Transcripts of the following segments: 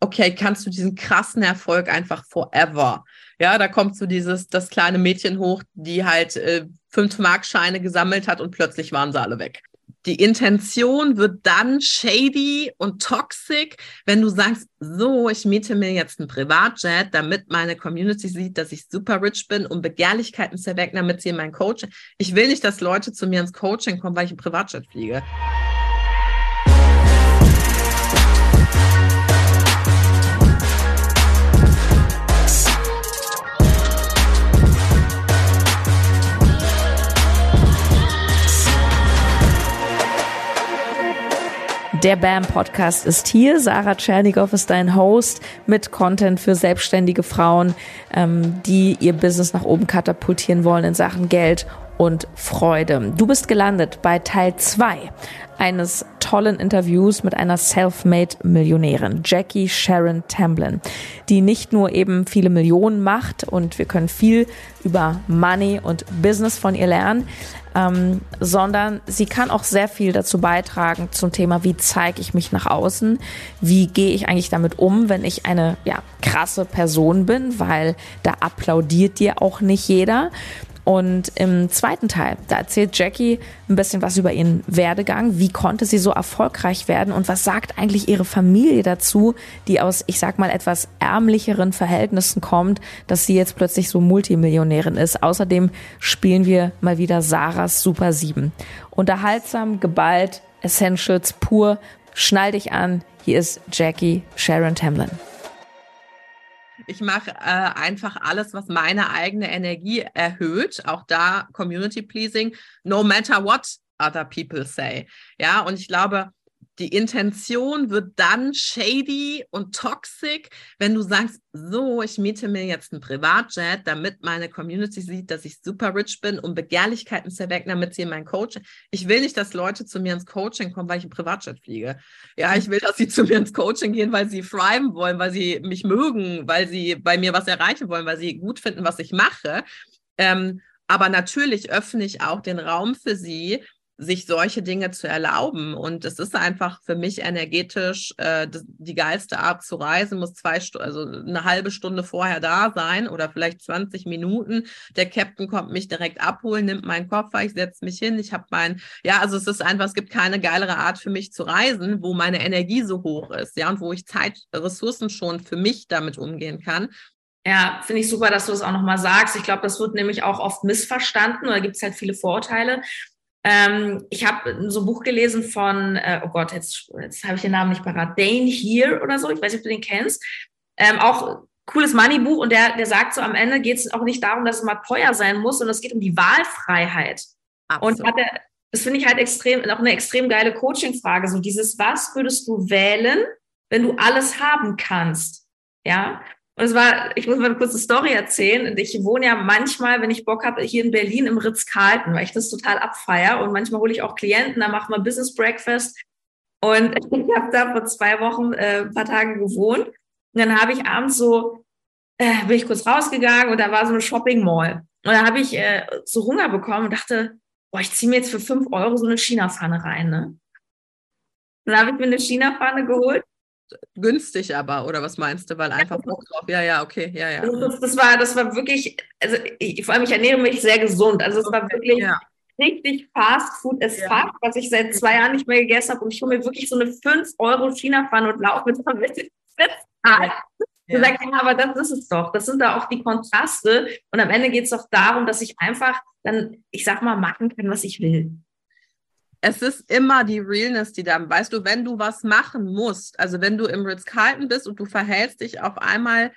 okay, kannst du diesen krassen Erfolg einfach forever. Ja, da kommt so dieses, das kleine Mädchen hoch, die halt äh, fünf Markscheine gesammelt hat und plötzlich waren sie alle weg die Intention wird dann shady und toxic, wenn du sagst, so, ich miete mir jetzt ein Privatjet, damit meine Community sieht, dass ich super rich bin, um Begehrlichkeiten zu erwecken, damit sie in mein Coaching. Ich will nicht, dass Leute zu mir ins Coaching kommen, weil ich ein Privatjet fliege. Der BAM Podcast ist hier. Sarah Tschernigow ist dein Host mit Content für selbstständige Frauen, ähm, die ihr Business nach oben katapultieren wollen in Sachen Geld und Freude. Du bist gelandet bei Teil zwei eines tollen Interviews mit einer self-made Millionärin, Jackie Sharon Tamblin, die nicht nur eben viele Millionen macht und wir können viel über Money und Business von ihr lernen, ähm, sondern sie kann auch sehr viel dazu beitragen zum Thema, wie zeige ich mich nach außen, wie gehe ich eigentlich damit um, wenn ich eine ja, krasse Person bin, weil da applaudiert dir auch nicht jeder. Und im zweiten Teil, da erzählt Jackie ein bisschen was über ihren Werdegang. Wie konnte sie so erfolgreich werden und was sagt eigentlich ihre Familie dazu, die aus, ich sag mal, etwas ärmlicheren Verhältnissen kommt, dass sie jetzt plötzlich so Multimillionärin ist. Außerdem spielen wir mal wieder Sarahs Super 7. Unterhaltsam, geballt, Essentials pur. Schnall dich an. Hier ist Jackie Sharon Tamlin. Ich mache äh, einfach alles, was meine eigene Energie erhöht. Auch da Community Pleasing, no matter what other people say. Ja, und ich glaube, die Intention wird dann shady und toxic, wenn du sagst, so, ich miete mir jetzt ein Privatjet, damit meine Community sieht, dass ich super rich bin, um Begehrlichkeiten zu erwecken, damit sie in mein Coaching. Ich will nicht, dass Leute zu mir ins Coaching kommen, weil ich ein Privatjet fliege. Ja, ich will, dass sie zu mir ins Coaching gehen, weil sie thriven wollen, weil sie mich mögen, weil sie bei mir was erreichen wollen, weil sie gut finden, was ich mache. Ähm, aber natürlich öffne ich auch den Raum für sie, sich solche Dinge zu erlauben. Und es ist einfach für mich energetisch äh, die geilste Art zu reisen, muss zwei Stunden, also eine halbe Stunde vorher da sein oder vielleicht 20 Minuten. Der Captain kommt mich direkt abholen, nimmt meinen Koffer, ich setze mich hin, ich habe mein, ja, also es ist einfach, es gibt keine geilere Art für mich zu reisen, wo meine Energie so hoch ist, ja, und wo ich Zeit, Ressourcen schon für mich damit umgehen kann. Ja, finde ich super, dass du das auch nochmal sagst. Ich glaube, das wird nämlich auch oft missverstanden oder gibt es halt viele Vorurteile. Ähm, ich habe so ein Buch gelesen von, äh, oh Gott, jetzt, jetzt habe ich den Namen nicht parat, Dane Here oder so, ich weiß nicht, ob du den kennst. Ähm, auch cooles Money-Buch und der, der sagt so, am Ende geht es auch nicht darum, dass es mal teuer sein muss, sondern es geht um die Wahlfreiheit. Absolut. Und hat er, das finde ich halt extrem, auch eine extrem geile Coaching-Frage, so dieses, was würdest du wählen, wenn du alles haben kannst? Ja, und es war, ich muss mal eine kurze Story erzählen. Ich wohne ja manchmal, wenn ich Bock habe, hier in Berlin im Ritz-Carlton, weil ich das total abfeier. Und manchmal hole ich auch Klienten, da machen wir Business Breakfast. Und ich habe da vor zwei Wochen äh, ein paar Tage gewohnt. Und dann habe ich abends so, äh, bin ich kurz rausgegangen und da war so eine Shopping Mall. Und da habe ich äh, so Hunger bekommen und dachte, boah, ich ziehe mir jetzt für fünf Euro so eine China-Pfanne rein. Ne? Dann habe ich mir eine China-Pfanne geholt günstig aber, oder was meinst du? Weil einfach Bock drauf. Ja, ja, okay, ja, ja. Das, das, war, das war wirklich, also ich, vor allem ich ernähre mich sehr gesund. Also es war wirklich ja. richtig Fast Food as ja. fuck, was ich seit zwei Jahren nicht mehr gegessen habe. Und ich hole mir wirklich so eine 5 Euro China-Pfanne und laufe mit damit. Ja. Sagst, ja, aber das ist es doch. Das sind da auch die Kontraste. Und am Ende geht es doch darum, dass ich einfach dann, ich sag mal, machen kann, was ich will es ist immer die Realness, die da, weißt du, wenn du was machen musst, also wenn du im Ritz-Carlton bist und du verhältst dich auf einmal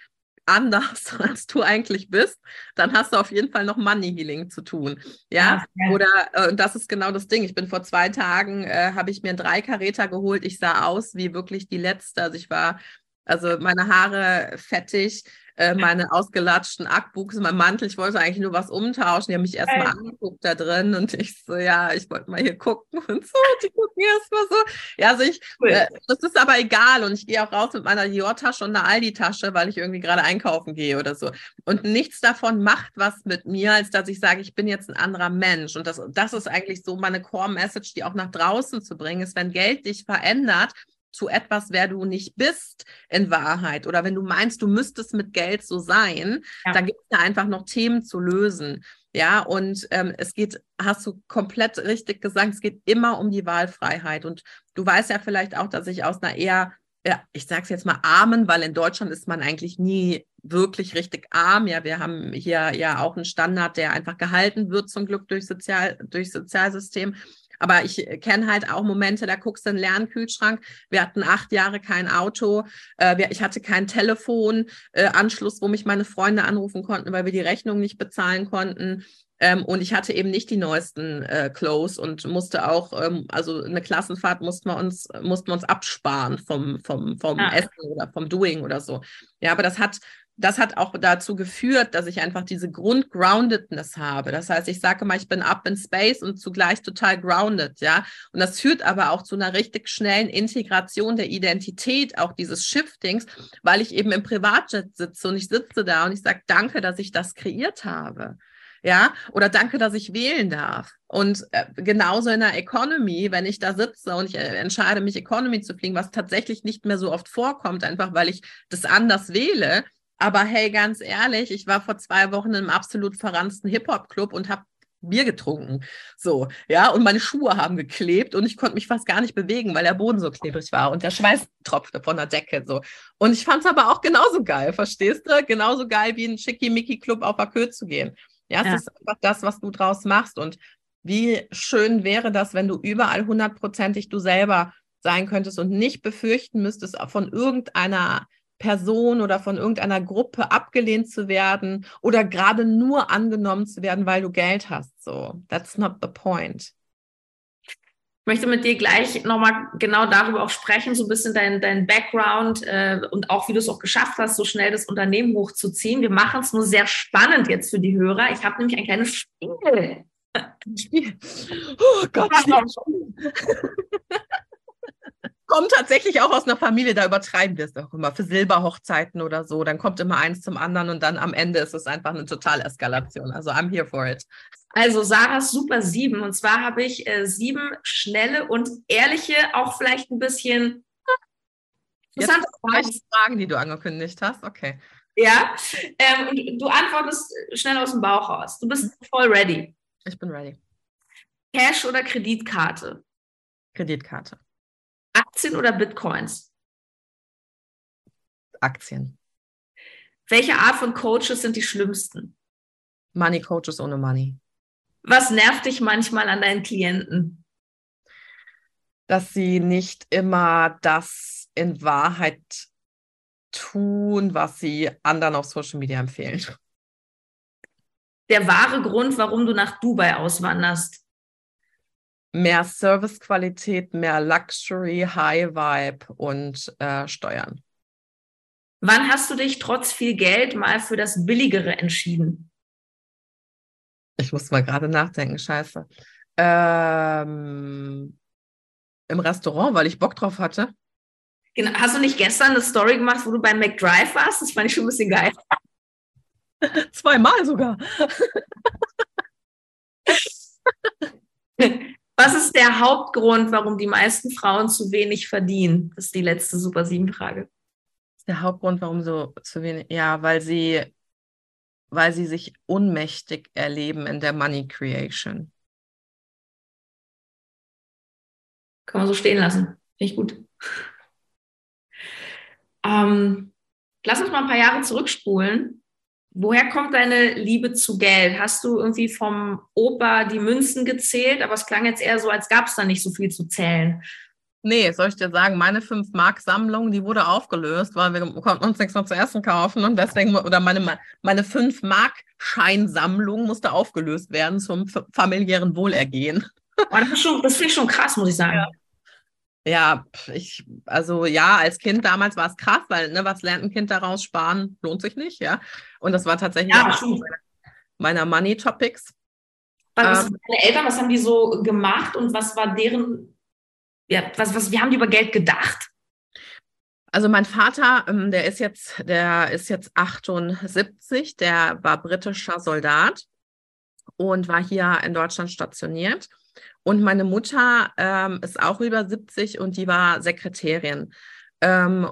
anders, als du eigentlich bist, dann hast du auf jeden Fall noch Money Healing zu tun. Ja, ja. oder äh, das ist genau das Ding. Ich bin vor zwei Tagen, äh, habe ich mir einen Dreikaräter geholt. Ich sah aus wie wirklich die letzte. Also ich war, also meine Haare fettig, äh, meine ausgelatschten Ackbuchs, mein Mantel. Ich wollte eigentlich nur was umtauschen. Die haben mich erstmal angeguckt da drin und ich so, ja, ich wollte mal hier gucken und so. Die gucken erstmal so. Ja, also ich, äh, das ist aber egal und ich gehe auch raus mit meiner Dior-Tasche und einer Aldi-Tasche, weil ich irgendwie gerade einkaufen gehe oder so. Und nichts davon macht was mit mir, als dass ich sage, ich bin jetzt ein anderer Mensch. Und das, das ist eigentlich so meine Core-Message, die auch nach draußen zu bringen ist, wenn Geld dich verändert, zu etwas, wer du nicht bist in Wahrheit oder wenn du meinst, du müsstest mit Geld so sein, ja. dann gibt es da einfach noch Themen zu lösen. Ja, und ähm, es geht, hast du komplett richtig gesagt, es geht immer um die Wahlfreiheit. Und du weißt ja vielleicht auch, dass ich aus einer eher ja, ich sage es jetzt mal armen, weil in Deutschland ist man eigentlich nie wirklich richtig arm. Ja, wir haben hier ja auch einen Standard, der einfach gehalten wird, zum Glück durch Sozial, durch Sozialsystem. Aber ich kenne halt auch Momente, da guckst du in den Lernkühlschrank. Wir hatten acht Jahre kein Auto. Äh, ich hatte keinen Telefonanschluss, äh, wo mich meine Freunde anrufen konnten, weil wir die Rechnung nicht bezahlen konnten. Ähm, und ich hatte eben nicht die neuesten äh, Clothes und musste auch, ähm, also eine Klassenfahrt mussten wir uns, mussten wir uns absparen vom, vom, vom ah. Essen oder vom Doing oder so. Ja, aber das hat, das hat auch dazu geführt, dass ich einfach diese Grundgroundedness habe. Das heißt, ich sage mal, ich bin up in space und zugleich total grounded, ja. Und das führt aber auch zu einer richtig schnellen Integration der Identität, auch dieses Shiftings, weil ich eben im Privatjet sitze und ich sitze da und ich sage, danke, dass ich das kreiert habe ja, oder danke, dass ich wählen darf. Und äh, genauso in der Economy, wenn ich da sitze und ich äh, entscheide, mich Economy zu fliegen, was tatsächlich nicht mehr so oft vorkommt, einfach weil ich das anders wähle. Aber hey, ganz ehrlich, ich war vor zwei Wochen im absolut verransten Hip-Hop-Club und habe Bier getrunken. So, ja, und meine Schuhe haben geklebt und ich konnte mich fast gar nicht bewegen, weil der Boden so klebrig war und der Schweiß tropfte von der Decke. So. Und ich fand es aber auch genauso geil, verstehst du? Genauso geil wie in Schickimicki-Club auf der Kö zu gehen. Ja, es ja. ist einfach das, was du draus machst. Und wie schön wäre das, wenn du überall hundertprozentig du selber sein könntest und nicht befürchten müsstest, von irgendeiner Person oder von irgendeiner Gruppe abgelehnt zu werden oder gerade nur angenommen zu werden, weil du Geld hast. So, that's not the point. Ich möchte mit dir gleich nochmal genau darüber auch sprechen, so ein bisschen dein, dein Background äh, und auch, wie du es auch geschafft hast, so schnell das Unternehmen hochzuziehen. Wir machen es nur sehr spannend jetzt für die Hörer. Ich habe nämlich ein kleines Spiel. Spiel. Oh Gott. kommt tatsächlich auch aus einer Familie, da übertreiben wir es auch immer für Silberhochzeiten oder so. Dann kommt immer eins zum anderen und dann am Ende ist es einfach eine Totale-Eskalation. Also I'm here for it. Also Sarahs Super sieben. Und zwar habe ich äh, sieben schnelle und ehrliche, auch vielleicht ein bisschen interessante Fragen, die du angekündigt hast. Okay. Ja, ähm, und du antwortest schnell aus dem Bauch raus. Du bist voll ready. Ich bin ready. Cash oder Kreditkarte? Kreditkarte. Aktien oder Bitcoins? Aktien. Welche Art von Coaches sind die schlimmsten? Money Coaches ohne Money. Was nervt dich manchmal an deinen Klienten? Dass sie nicht immer das in Wahrheit tun, was sie anderen auf Social Media empfehlen. Der wahre Grund, warum du nach Dubai auswanderst? Mehr Servicequalität, mehr Luxury, High Vibe und äh, Steuern. Wann hast du dich trotz viel Geld mal für das Billigere entschieden? Ich muss mal gerade nachdenken, scheiße. Ähm, Im Restaurant, weil ich Bock drauf hatte. Genau. Hast du nicht gestern eine Story gemacht, wo du beim McDrive warst? Das fand ich schon ein bisschen geil. Zweimal sogar. Was ist der Hauptgrund, warum die meisten Frauen zu wenig verdienen? Das ist die letzte Super 7 Frage. Der Hauptgrund, warum so zu wenig? Ja, weil sie weil sie sich unmächtig erleben in der Money Creation. Kann man so stehen lassen. Finde ich gut. Ähm, lass uns mal ein paar Jahre zurückspulen. Woher kommt deine Liebe zu Geld? Hast du irgendwie vom Opa die Münzen gezählt, aber es klang jetzt eher so, als gab es da nicht so viel zu zählen. Nee, soll ich dir sagen, meine 5-Mark-Sammlung, die wurde aufgelöst, weil wir konnten uns nichts mehr zu essen kaufen und deswegen, oder meine, meine 5-Mark-Scheinsammlung musste aufgelöst werden zum familiären Wohlergehen. das, das finde ich schon krass, muss ich sagen. Ja. Ja, ich, also ja, als Kind damals war es krass, weil, ne, was lernt ein Kind daraus? Sparen lohnt sich nicht, ja. Und das war tatsächlich ja, meiner Money Topics. Was, ähm, deine Eltern, was haben die so gemacht und was war deren ja, was, was, wie haben die über Geld gedacht? Also mein Vater, ähm, der ist jetzt, der ist jetzt 78, der war britischer Soldat und war hier in Deutschland stationiert. Und meine Mutter ähm, ist auch über 70 und die war Sekretärin. Ähm,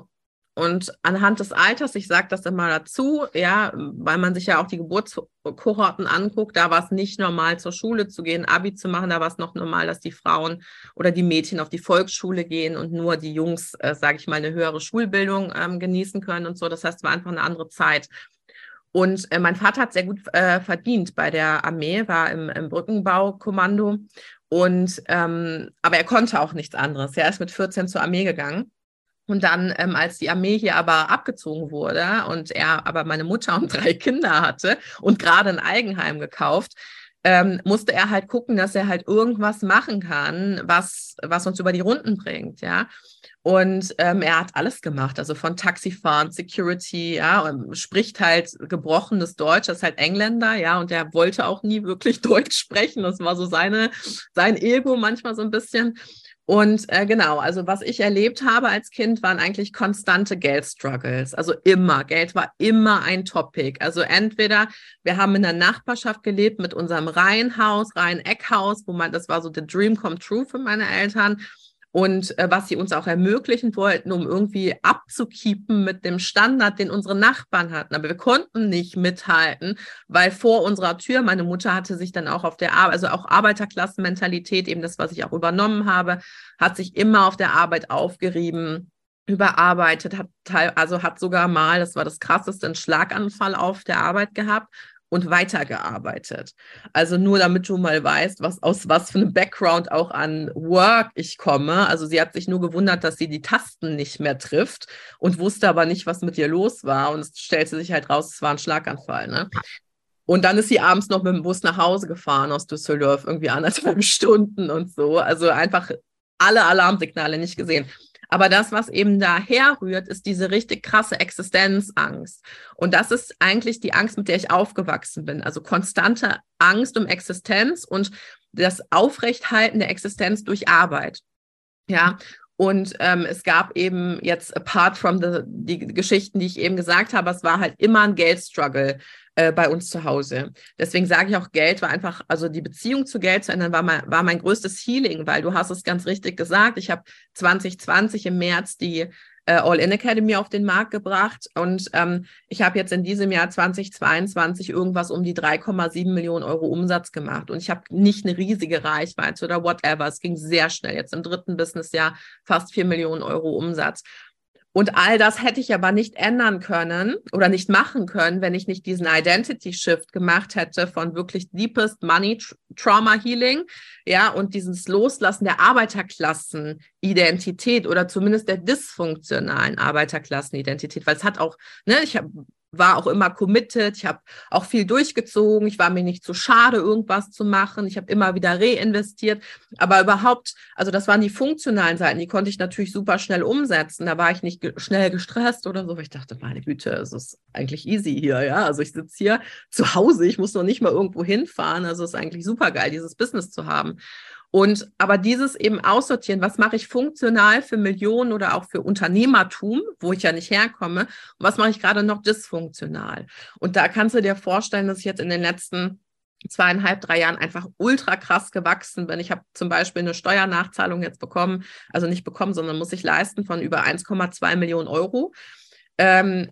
und anhand des Alters, ich sage das immer dazu, ja, weil man sich ja auch die Geburtskohorten anguckt, da war es nicht normal, zur Schule zu gehen, Abi zu machen, da war es noch normal, dass die Frauen oder die Mädchen auf die Volksschule gehen und nur die Jungs, äh, sage ich mal, eine höhere Schulbildung ähm, genießen können und so. Das heißt, es war einfach eine andere Zeit. Und äh, mein Vater hat sehr gut äh, verdient bei der Armee, war im, im Brückenbaukommando. Und ähm, aber er konnte auch nichts anderes. Er ist mit 14 zur Armee gegangen. Und dann, ähm, als die Armee hier aber abgezogen wurde und er aber meine Mutter und drei Kinder hatte und gerade ein Eigenheim gekauft, ähm, musste er halt gucken, dass er halt irgendwas machen kann, was, was uns über die Runden bringt, ja. Und ähm, er hat alles gemacht, also von Taxifahren, Security, ja, und spricht halt gebrochenes Deutsch, ist halt Engländer, ja, und er wollte auch nie wirklich Deutsch sprechen. Das war so seine, sein Ego manchmal so ein bisschen. Und äh, genau, also was ich erlebt habe als Kind, waren eigentlich konstante Geldstruggles. Also immer, Geld war immer ein Topic. Also entweder wir haben in der Nachbarschaft gelebt mit unserem Reihenhaus, Reihen-Eckhaus, wo man, das war so the dream come true für meine Eltern und äh, was sie uns auch ermöglichen wollten, um irgendwie abzukeepen mit dem Standard, den unsere Nachbarn hatten. Aber wir konnten nicht mithalten, weil vor unserer Tür, meine Mutter hatte sich dann auch auf der Arbeit, also auch Arbeiterklassenmentalität, eben das, was ich auch übernommen habe, hat sich immer auf der Arbeit aufgerieben überarbeitet, hat also hat sogar mal, das war das krasseste, einen Schlaganfall auf der Arbeit gehabt und weitergearbeitet. Also nur damit du mal weißt, was aus was für einem Background auch an Work ich komme. Also sie hat sich nur gewundert, dass sie die Tasten nicht mehr trifft und wusste aber nicht, was mit ihr los war. Und es stellte sich halt raus, es war ein Schlaganfall. Ne? Und dann ist sie abends noch mit dem Bus nach Hause gefahren aus Düsseldorf, irgendwie anderthalb Stunden und so. Also einfach alle Alarmsignale nicht gesehen. Aber das, was eben daher rührt, ist diese richtig krasse Existenzangst. Und das ist eigentlich die Angst, mit der ich aufgewachsen bin. Also konstante Angst um Existenz und das Aufrechthalten der Existenz durch Arbeit. Ja, und ähm, es gab eben jetzt, apart from the, die Geschichten, die ich eben gesagt habe, es war halt immer ein Geldstruggle äh, bei uns zu Hause. Deswegen sage ich auch, Geld war einfach, also die Beziehung zu Geld zu ändern, war mein, war mein größtes Healing, weil du hast es ganz richtig gesagt. Ich habe 2020 im März die äh, All-In Academy auf den Markt gebracht und ähm, ich habe jetzt in diesem Jahr 2022 irgendwas um die 3,7 Millionen Euro Umsatz gemacht und ich habe nicht eine riesige Reichweite oder whatever. Es ging sehr schnell. Jetzt im dritten Businessjahr fast 4 Millionen Euro Umsatz. Und all das hätte ich aber nicht ändern können oder nicht machen können, wenn ich nicht diesen Identity Shift gemacht hätte von wirklich deepest Money Trauma Healing, ja, und dieses Loslassen der Arbeiterklassenidentität oder zumindest der dysfunktionalen Arbeiterklassenidentität, weil es hat auch, ne, ich habe war auch immer committed, ich habe auch viel durchgezogen, ich war mir nicht zu schade, irgendwas zu machen, ich habe immer wieder reinvestiert, aber überhaupt, also das waren die funktionalen Seiten, die konnte ich natürlich super schnell umsetzen, da war ich nicht ge schnell gestresst oder so, weil ich dachte, meine Güte, es ist eigentlich easy hier, ja, also ich sitze hier zu Hause, ich muss noch nicht mal irgendwo hinfahren, also es ist eigentlich super geil, dieses Business zu haben und aber dieses eben aussortieren, was mache ich funktional für Millionen oder auch für Unternehmertum, wo ich ja nicht herkomme, und was mache ich gerade noch dysfunktional? Und da kannst du dir vorstellen, dass ich jetzt in den letzten zweieinhalb, drei Jahren einfach ultra krass gewachsen bin. Ich habe zum Beispiel eine Steuernachzahlung jetzt bekommen, also nicht bekommen, sondern muss ich leisten von über 1,2 Millionen Euro. Ähm,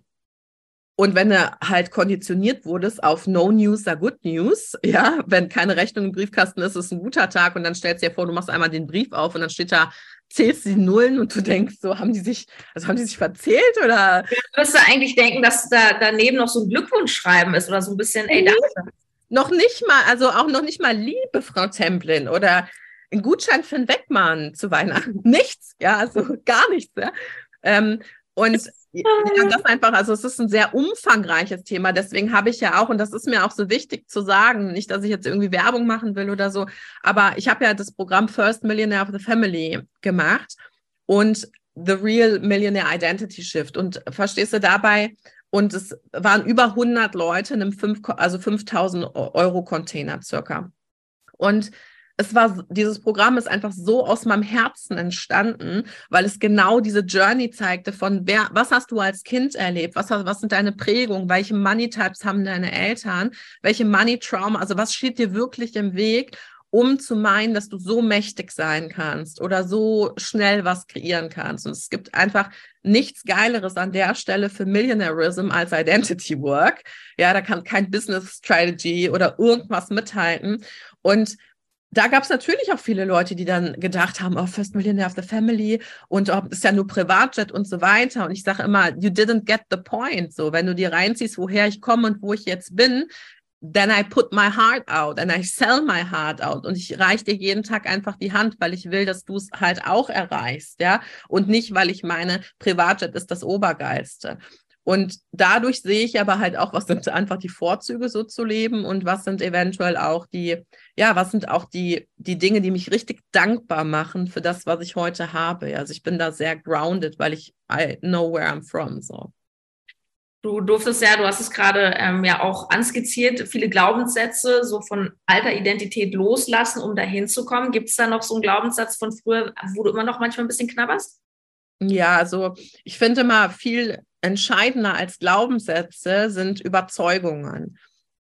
und wenn du halt konditioniert wurdest auf No News are Good News, ja, wenn keine Rechnung im Briefkasten ist, ist ein guter Tag und dann stellst du dir vor, du machst einmal den Brief auf und dann steht da, zählst die Nullen und du denkst so, haben die sich, also haben die sich verzählt oder? Du müsstest eigentlich denken, dass da daneben noch so ein Glückwunschschreiben ist oder so ein bisschen, ey, danke. Noch nicht mal, also auch noch nicht mal Liebe, Frau Templin oder ein Gutschein für einen Weckmann zu Weihnachten. Nichts, ja, also gar nichts, ja. Ähm, und ja, das einfach, also es ist ein sehr umfangreiches Thema. Deswegen habe ich ja auch, und das ist mir auch so wichtig zu sagen, nicht, dass ich jetzt irgendwie Werbung machen will oder so, aber ich habe ja das Programm First Millionaire of the Family gemacht und The Real Millionaire Identity Shift. Und verstehst du dabei? Und es waren über 100 Leute in einem 5, also 5000 Euro Container circa. Und es war, dieses Programm ist einfach so aus meinem Herzen entstanden, weil es genau diese Journey zeigte von wer, was hast du als Kind erlebt? Was, was sind deine Prägungen? Welche Money Types haben deine Eltern? Welche Money Trauma? Also was steht dir wirklich im Weg? um zu meinen, dass du so mächtig sein kannst oder so schnell was kreieren kannst. Und es gibt einfach nichts Geileres an der Stelle für Millionairism als Identity Work. Ja, da kann kein Business Strategy oder irgendwas mithalten. Und da gab es natürlich auch viele Leute, die dann gedacht haben, oh, First Millionaire of the Family und oh, ist ja nur Privatjet und so weiter. Und ich sage immer, you didn't get the point. So, wenn du dir reinziehst, woher ich komme und wo ich jetzt bin, then I put my heart out and I sell my heart out. Und ich reiche dir jeden Tag einfach die Hand, weil ich will, dass du es halt auch erreichst, ja. Und nicht, weil ich meine, Privatjet ist das Obergeilste. Und dadurch sehe ich aber halt auch, was sind einfach die Vorzüge, so zu leben und was sind eventuell auch die, ja, was sind auch die, die Dinge, die mich richtig dankbar machen für das, was ich heute habe. Also ich bin da sehr grounded, weil ich I know where I'm from. So. Du durftest ja, du hast es gerade ähm, ja auch anskizziert, viele Glaubenssätze so von alter Identität loslassen, um dahin zu kommen. Gibt es da noch so einen Glaubenssatz von früher, wo du immer noch manchmal ein bisschen knabberst? Ja, also ich finde mal viel entscheidender als Glaubenssätze sind Überzeugungen.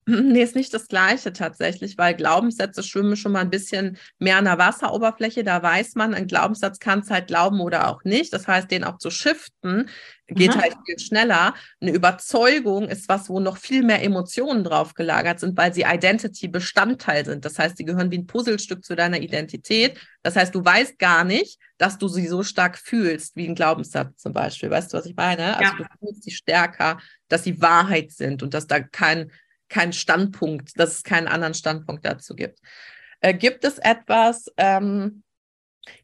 Nee, ist nicht das Gleiche tatsächlich, weil Glaubenssätze schwimmen schon mal ein bisschen mehr an der Wasseroberfläche. Da weiß man, ein Glaubenssatz kann es halt glauben oder auch nicht. Das heißt, den auch zu shiften, geht Aha. halt viel schneller. Eine Überzeugung ist was, wo noch viel mehr Emotionen drauf gelagert sind, weil sie Identity Bestandteil sind. Das heißt, sie gehören wie ein Puzzlestück zu deiner Identität. Das heißt, du weißt gar nicht, dass du sie so stark fühlst, wie ein Glaubenssatz zum Beispiel. Weißt du, was ich meine? Also ja. du fühlst sie stärker, dass sie Wahrheit sind und dass da kein keinen Standpunkt, dass es keinen anderen Standpunkt dazu gibt. Äh, gibt es etwas, ähm,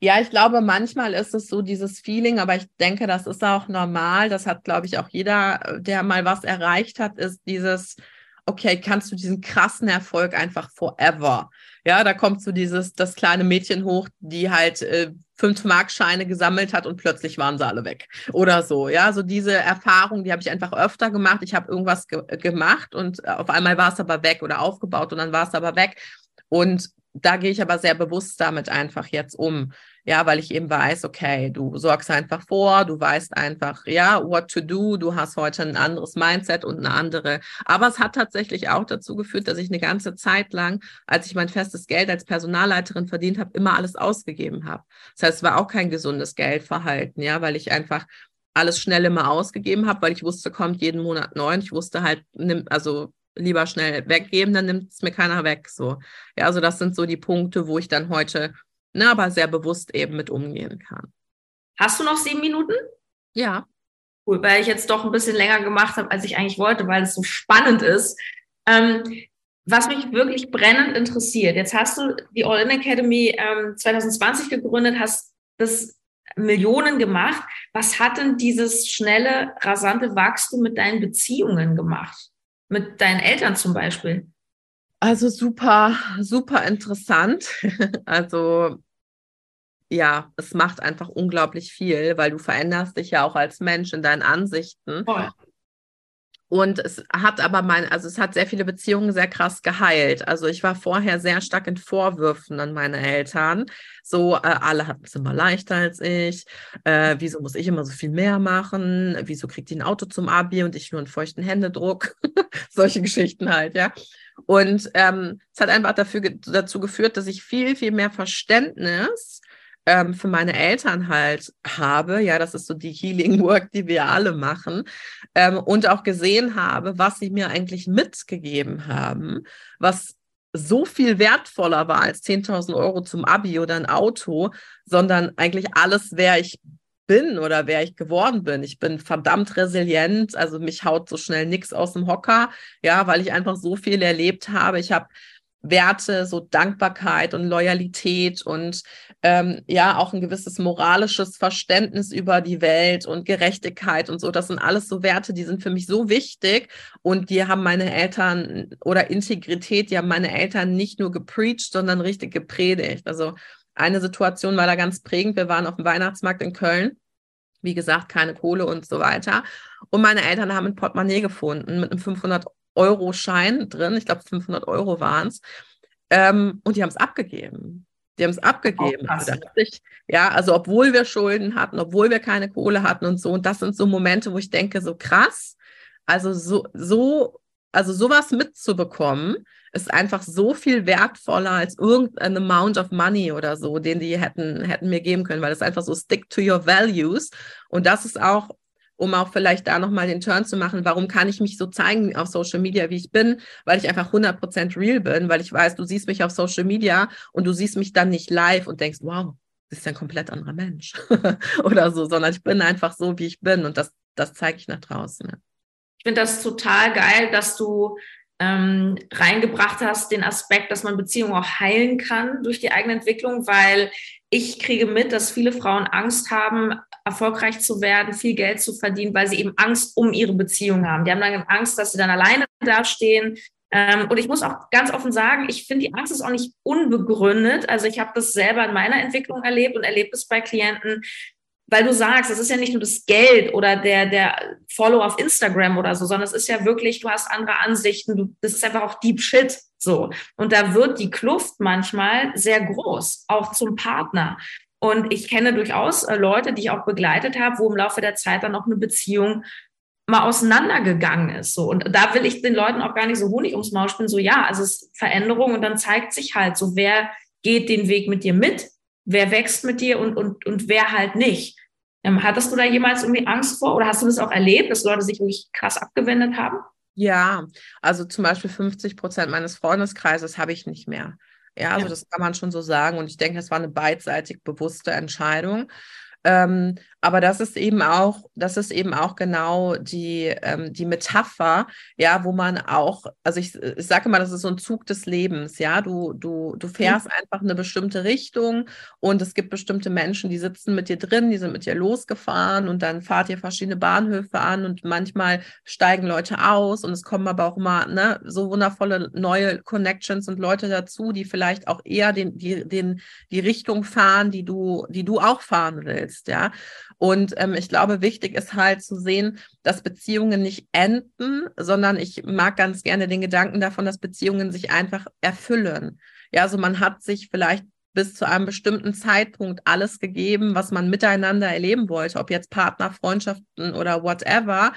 ja, ich glaube, manchmal ist es so dieses Feeling, aber ich denke, das ist auch normal. Das hat, glaube ich, auch jeder, der mal was erreicht hat, ist dieses, okay, kannst du diesen krassen Erfolg einfach forever. Ja, da kommt so dieses, das kleine Mädchen hoch, die halt äh, fünf Markscheine gesammelt hat und plötzlich waren sie alle weg. Oder so. Ja, so diese Erfahrung, die habe ich einfach öfter gemacht. Ich habe irgendwas ge gemacht und auf einmal war es aber weg oder aufgebaut und dann war es aber weg. Und da gehe ich aber sehr bewusst damit einfach jetzt um. Ja, weil ich eben weiß, okay, du sorgst einfach vor, du weißt einfach, ja, what to do, du hast heute ein anderes Mindset und eine andere. Aber es hat tatsächlich auch dazu geführt, dass ich eine ganze Zeit lang, als ich mein festes Geld als Personalleiterin verdient habe, immer alles ausgegeben habe. Das heißt, es war auch kein gesundes Geldverhalten, ja, weil ich einfach alles schnell immer ausgegeben habe, weil ich wusste, kommt jeden Monat neun. Ich wusste halt, also lieber schnell weggeben, dann nimmt es mir keiner weg. So. Ja, also das sind so die Punkte, wo ich dann heute, ne, aber sehr bewusst eben mit umgehen kann. Hast du noch sieben Minuten? Ja. Cool, weil ich jetzt doch ein bisschen länger gemacht habe, als ich eigentlich wollte, weil es so spannend ist. Ähm, was mich wirklich brennend interessiert, jetzt hast du die All-In Academy ähm, 2020 gegründet, hast das Millionen gemacht. Was hat denn dieses schnelle, rasante Wachstum mit deinen Beziehungen gemacht? mit deinen Eltern zum Beispiel? Also super, super interessant. Also ja, es macht einfach unglaublich viel, weil du veränderst dich ja auch als Mensch in deinen Ansichten. Voll. Und es hat aber mein, also es hat sehr viele Beziehungen sehr krass geheilt. Also ich war vorher sehr stark in Vorwürfen an meine Eltern. So, äh, alle hatten es immer leichter als ich. Äh, wieso muss ich immer so viel mehr machen? Wieso kriegt die ein Auto zum Abi und ich nur einen feuchten Händedruck? Solche Geschichten halt, ja. Und ähm, es hat einfach dafür, dazu geführt, dass ich viel, viel mehr Verständnis ähm, für meine Eltern halt habe. Ja, das ist so die Healing Work, die wir alle machen. Ähm, und auch gesehen habe, was sie mir eigentlich mitgegeben haben, was so viel wertvoller war als 10.000 Euro zum Abi oder ein Auto, sondern eigentlich alles, wer ich bin oder wer ich geworden bin. Ich bin verdammt resilient, also mich haut so schnell nichts aus dem Hocker, ja, weil ich einfach so viel erlebt habe. Ich habe Werte, so Dankbarkeit und Loyalität und ähm, ja auch ein gewisses moralisches Verständnis über die Welt und Gerechtigkeit und so. Das sind alles so Werte, die sind für mich so wichtig und die haben meine Eltern oder Integrität, die haben meine Eltern nicht nur gepreacht, sondern richtig gepredigt. Also eine Situation war da ganz prägend. Wir waren auf dem Weihnachtsmarkt in Köln. Wie gesagt, keine Kohle und so weiter. Und meine Eltern haben ein Portemonnaie gefunden mit einem 500 Euro-Schein drin, ich glaube 500 Euro waren es, Ähm, und die haben es abgegeben. Die haben es abgegeben. Also ich, ja, also obwohl wir Schulden hatten, obwohl wir keine Kohle hatten und so. Und das sind so Momente, wo ich denke, so krass. Also so, so, also sowas mitzubekommen, ist einfach so viel wertvoller als irgendein Amount of Money oder so, den die hätten, hätten mir geben können, weil das einfach so stick to your values. Und das ist auch um auch vielleicht da nochmal den Turn zu machen, warum kann ich mich so zeigen auf Social Media, wie ich bin, weil ich einfach 100% real bin, weil ich weiß, du siehst mich auf Social Media und du siehst mich dann nicht live und denkst, wow, das ist ein komplett anderer Mensch oder so, sondern ich bin einfach so, wie ich bin und das, das zeige ich nach draußen. Ja. Ich finde das total geil, dass du ähm, reingebracht hast, den Aspekt, dass man Beziehungen auch heilen kann durch die eigene Entwicklung, weil ich kriege mit, dass viele Frauen Angst haben, erfolgreich zu werden, viel Geld zu verdienen, weil sie eben Angst um ihre Beziehung haben. Die haben dann Angst, dass sie dann alleine dastehen. Ähm, und ich muss auch ganz offen sagen, ich finde, die Angst ist auch nicht unbegründet. Also ich habe das selber in meiner Entwicklung erlebt und erlebt es bei Klienten, weil du sagst, es ist ja nicht nur das Geld oder der, der Follow auf Instagram oder so, sondern es ist ja wirklich, du hast andere Ansichten, du, das ist einfach auch Deep Shit so. Und da wird die Kluft manchmal sehr groß, auch zum Partner. Und ich kenne durchaus äh, Leute, die ich auch begleitet habe, wo im Laufe der Zeit dann auch eine Beziehung mal auseinandergegangen ist. So. Und da will ich den Leuten auch gar nicht so Honig ums Maul spielen, so ja, also es ist Veränderung und dann zeigt sich halt so, wer geht den Weg mit dir mit, wer wächst mit dir und, und, und wer halt nicht. Ähm, hattest du da jemals irgendwie Angst vor oder hast du das auch erlebt, dass Leute sich wirklich krass abgewendet haben? Ja, also zum Beispiel 50 Prozent meines Freundeskreises habe ich nicht mehr. Ja, also ja. das kann man schon so sagen. Und ich denke, es war eine beidseitig bewusste Entscheidung. Ähm, aber das ist eben auch, das ist eben auch genau die, ähm, die Metapher, ja, wo man auch, also ich, ich sage mal, das ist so ein Zug des Lebens, ja, du, du, du fährst mhm. einfach eine bestimmte Richtung und es gibt bestimmte Menschen, die sitzen mit dir drin, die sind mit dir losgefahren und dann fahrt ihr verschiedene Bahnhöfe an und manchmal steigen Leute aus und es kommen aber auch immer ne, so wundervolle neue Connections und Leute dazu, die vielleicht auch eher den, die, den, die Richtung fahren, die du, die du auch fahren willst, ja. Und ähm, ich glaube, wichtig ist halt zu sehen, dass Beziehungen nicht enden, sondern ich mag ganz gerne den Gedanken davon, dass Beziehungen sich einfach erfüllen. Ja, also man hat sich vielleicht bis zu einem bestimmten Zeitpunkt alles gegeben, was man miteinander erleben wollte, ob jetzt Partner, Freundschaften oder whatever.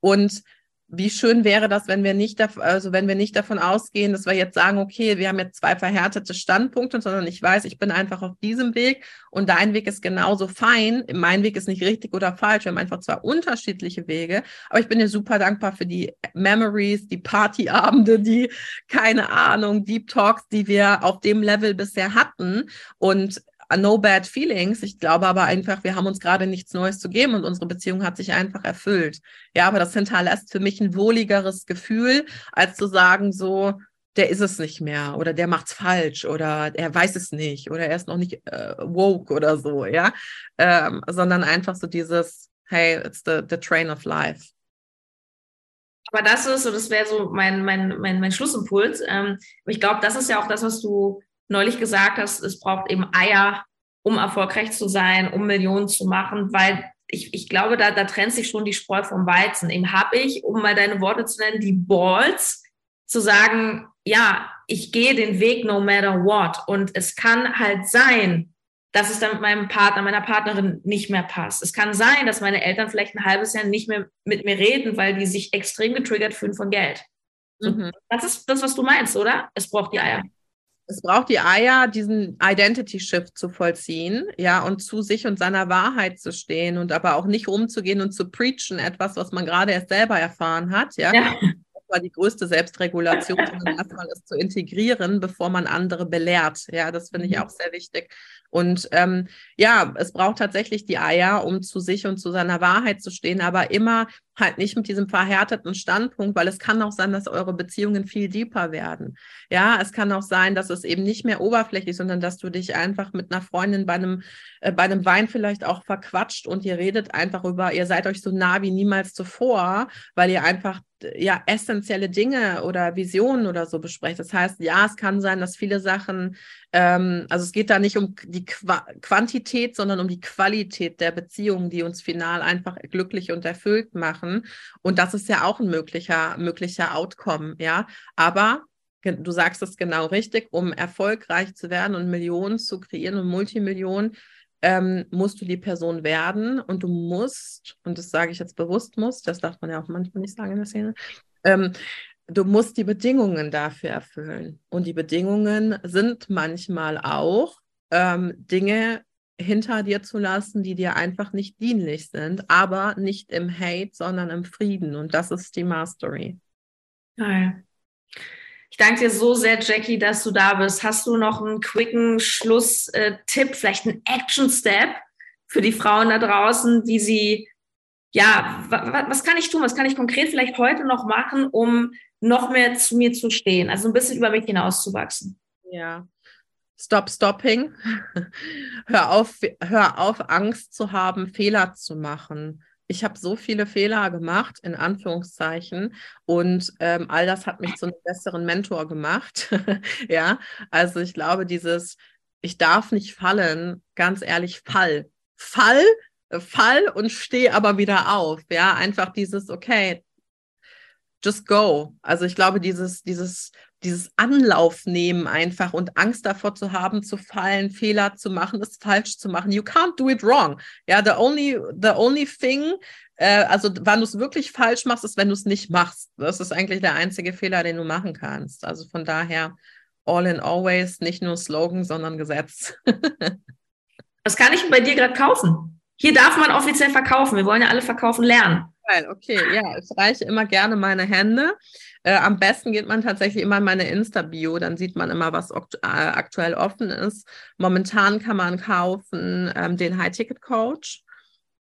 Und wie schön wäre das, wenn wir nicht, also wenn wir nicht davon ausgehen, dass wir jetzt sagen, okay, wir haben jetzt zwei verhärtete Standpunkte, sondern ich weiß, ich bin einfach auf diesem Weg und dein Weg ist genauso fein. Mein Weg ist nicht richtig oder falsch. Wir haben einfach zwei unterschiedliche Wege. Aber ich bin dir super dankbar für die Memories, die Partyabende, die, keine Ahnung, Deep Talks, die wir auf dem Level bisher hatten. Und no bad feelings. Ich glaube aber einfach, wir haben uns gerade nichts Neues zu geben und unsere Beziehung hat sich einfach erfüllt. Ja, aber das hinterlässt für mich ein wohligeres Gefühl, als zu sagen, so, der ist es nicht mehr oder der macht's falsch oder er weiß es nicht oder er ist noch nicht äh, woke oder so, ja, ähm, sondern einfach so dieses, hey, it's the, the train of life. Aber das ist, und das wäre so mein, mein, mein, mein Schlussimpuls, ähm, ich glaube, das ist ja auch das, was du neulich gesagt hast, es braucht eben Eier, um erfolgreich zu sein, um Millionen zu machen, weil ich, ich glaube, da, da trennt sich schon die Spreu vom Weizen. Eben habe ich, um mal deine Worte zu nennen, die Balls, zu sagen, ja, ich gehe den Weg no matter what. Und es kann halt sein, dass es dann mit meinem Partner, meiner Partnerin nicht mehr passt. Es kann sein, dass meine Eltern vielleicht ein halbes Jahr nicht mehr mit mir reden, weil die sich extrem getriggert fühlen von Geld. Mhm. Das ist das, was du meinst, oder? Es braucht die Eier es braucht die Eier, diesen Identity Shift zu vollziehen, ja, und zu sich und seiner Wahrheit zu stehen und aber auch nicht umzugehen und zu preachen, etwas, was man gerade erst selber erfahren hat, ja. ja. Das war die größte Selbstregulation, sondern erstmal es zu integrieren, bevor man andere belehrt. Ja, das finde ich mhm. auch sehr wichtig. Und ähm, ja, es braucht tatsächlich die Eier, um zu sich und zu seiner Wahrheit zu stehen, aber immer halt nicht mit diesem verhärteten Standpunkt, weil es kann auch sein, dass eure Beziehungen viel deeper werden. Ja, es kann auch sein, dass es eben nicht mehr oberflächlich, sondern dass du dich einfach mit einer Freundin bei einem, äh, bei einem Wein vielleicht auch verquatscht und ihr redet einfach über, ihr seid euch so nah wie niemals zuvor, weil ihr einfach ja essentielle Dinge oder Visionen oder so besprecht. Das heißt, ja, es kann sein, dass viele Sachen, ähm, also es geht da nicht um die Qua Quantität, sondern um die Qualität der Beziehungen, die uns final einfach glücklich und erfüllt machen. Und das ist ja auch ein möglicher, möglicher Outcome, ja. Aber du sagst es genau richtig, um erfolgreich zu werden und Millionen zu kreieren und Multimillionen, ähm, musst du die Person werden und du musst, und das sage ich jetzt bewusst muss, das darf man ja auch manchmal nicht sagen in der Szene, ähm, du musst die Bedingungen dafür erfüllen. Und die Bedingungen sind manchmal auch ähm, Dinge hinter dir zu lassen, die dir einfach nicht dienlich sind, aber nicht im Hate, sondern im Frieden. Und das ist die Mastery. Geil. Ich danke dir so sehr, Jackie, dass du da bist. Hast du noch einen quicken Schlusstipp, vielleicht einen Action-Step für die Frauen da draußen, wie sie, ja, was kann ich tun? Was kann ich konkret vielleicht heute noch machen, um noch mehr zu mir zu stehen? Also ein bisschen über mich hinauszuwachsen. Ja. Stop stopping. hör auf, hör auf, Angst zu haben, Fehler zu machen ich habe so viele Fehler gemacht, in Anführungszeichen, und ähm, all das hat mich zu einem besseren Mentor gemacht. ja, also ich glaube, dieses, ich darf nicht fallen, ganz ehrlich, fall. Fall, fall und steh aber wieder auf. Ja, einfach dieses, okay, just go. Also ich glaube, dieses, dieses dieses Anlauf nehmen einfach und Angst davor zu haben, zu fallen, Fehler zu machen, es falsch zu machen. You can't do it wrong. Ja, the only, the only thing, äh, also wann du es wirklich falsch machst, ist, wenn du es nicht machst. Das ist eigentlich der einzige Fehler, den du machen kannst. Also von daher, all in always, nicht nur Slogan, sondern Gesetz. Was kann ich bei dir gerade kaufen? Hier darf man offiziell verkaufen. Wir wollen ja alle verkaufen lernen. Geil, okay, ja, ich reiche immer gerne meine Hände. Äh, am besten geht man tatsächlich immer in meine Insta-Bio, dann sieht man immer, was äh, aktuell offen ist. Momentan kann man kaufen ähm, den High-Ticket-Coach,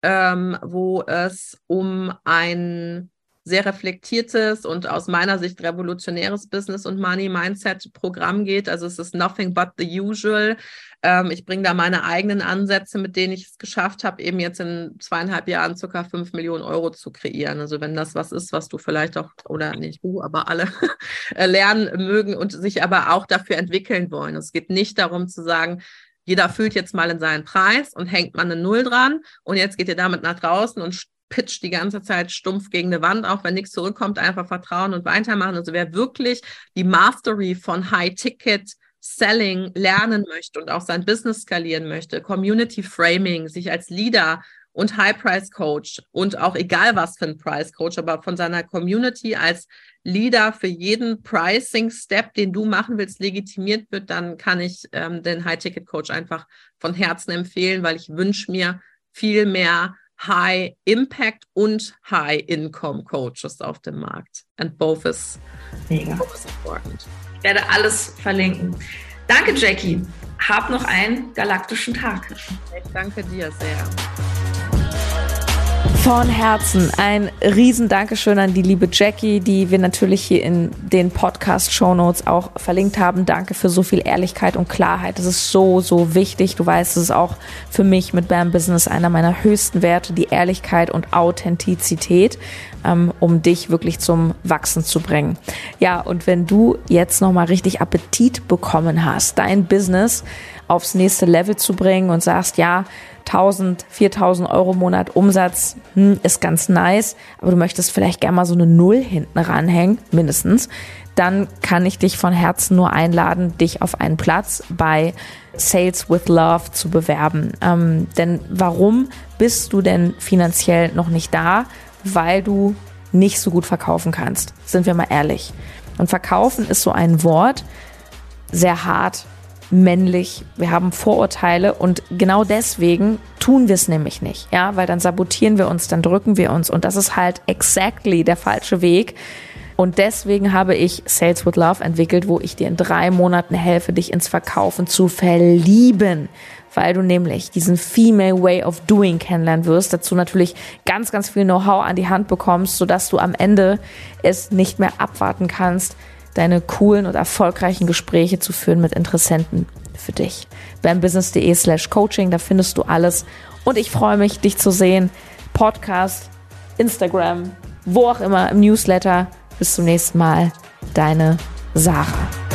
ähm, wo es um ein sehr reflektiertes und aus meiner Sicht revolutionäres Business- und Money-Mindset-Programm geht. Also es ist nothing but the usual. Ähm, ich bringe da meine eigenen Ansätze, mit denen ich es geschafft habe, eben jetzt in zweieinhalb Jahren circa fünf Millionen Euro zu kreieren. Also wenn das was ist, was du vielleicht auch, oder nicht du, aber alle lernen mögen und sich aber auch dafür entwickeln wollen. Es geht nicht darum zu sagen, jeder fühlt jetzt mal in seinen Preis und hängt man eine Null dran und jetzt geht ihr damit nach draußen und pitcht die ganze Zeit stumpf gegen eine Wand, auch wenn nichts zurückkommt, einfach vertrauen und weitermachen. Also wer wirklich die Mastery von High-Ticket Selling lernen möchte und auch sein Business skalieren möchte, Community Framing, sich als Leader und High Price Coach und auch egal was für ein Price Coach, aber von seiner Community als Leader für jeden Pricing Step, den du machen willst, legitimiert wird, dann kann ich ähm, den High Ticket Coach einfach von Herzen empfehlen, weil ich wünsche mir viel mehr High Impact und High Income Coaches auf dem Markt. And both is, Mega. Both is important. Ich werde alles verlinken. Danke, Jackie. Hab noch einen galaktischen Tag. Ich danke dir sehr. Von Herzen ein riesen Dankeschön an die liebe Jackie, die wir natürlich hier in den Podcast-Show Notes auch verlinkt haben. Danke für so viel Ehrlichkeit und Klarheit. Das ist so, so wichtig. Du weißt, es ist auch für mich mit BAM Business einer meiner höchsten Werte, die Ehrlichkeit und Authentizität, ähm, um dich wirklich zum Wachsen zu bringen. Ja, und wenn du jetzt nochmal richtig Appetit bekommen hast, dein Business aufs nächste Level zu bringen und sagst, ja, 1000, 4000 Euro im Monat Umsatz hm, ist ganz nice, aber du möchtest vielleicht gerne mal so eine Null hinten ranhängen, mindestens, dann kann ich dich von Herzen nur einladen, dich auf einen Platz bei Sales with Love zu bewerben. Ähm, denn warum bist du denn finanziell noch nicht da? Weil du nicht so gut verkaufen kannst. Sind wir mal ehrlich. Und verkaufen ist so ein Wort, sehr hart, männlich, wir haben Vorurteile und genau deswegen tun wir es nämlich nicht, ja, weil dann sabotieren wir uns, dann drücken wir uns und das ist halt exactly der falsche Weg. Und deswegen habe ich Sales with Love entwickelt, wo ich dir in drei Monaten helfe, dich ins Verkaufen zu verlieben, weil du nämlich diesen Female Way of Doing kennenlernen wirst, dazu natürlich ganz, ganz viel Know-how an die Hand bekommst, sodass du am Ende es nicht mehr abwarten kannst, deine coolen und erfolgreichen Gespräche zu führen mit Interessenten für dich. bambusiness.de slash coaching, da findest du alles. Und ich freue mich, dich zu sehen. Podcast, Instagram, wo auch immer, im Newsletter. Bis zum nächsten Mal. Deine Sarah.